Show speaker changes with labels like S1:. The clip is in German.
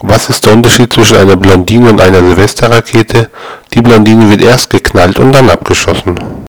S1: Was ist der Unterschied zwischen einer Blondine und einer Silvesterrakete? Die Blondine wird erst geknallt und dann abgeschossen